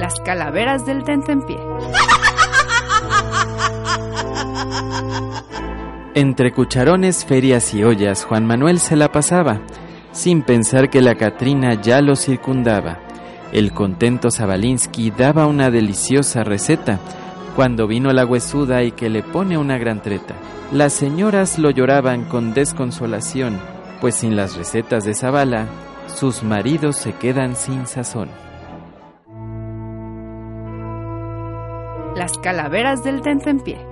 Las calaveras del tentempié. Entre cucharones, ferias y ollas, Juan Manuel se la pasaba, sin pensar que la Catrina ya lo circundaba. El contento Zabalinsky daba una deliciosa receta, cuando vino la huesuda y que le pone una gran treta. Las señoras lo lloraban con desconsolación, pues sin las recetas de Zabala, sus maridos se quedan sin sazón. Las calaveras del tentempié.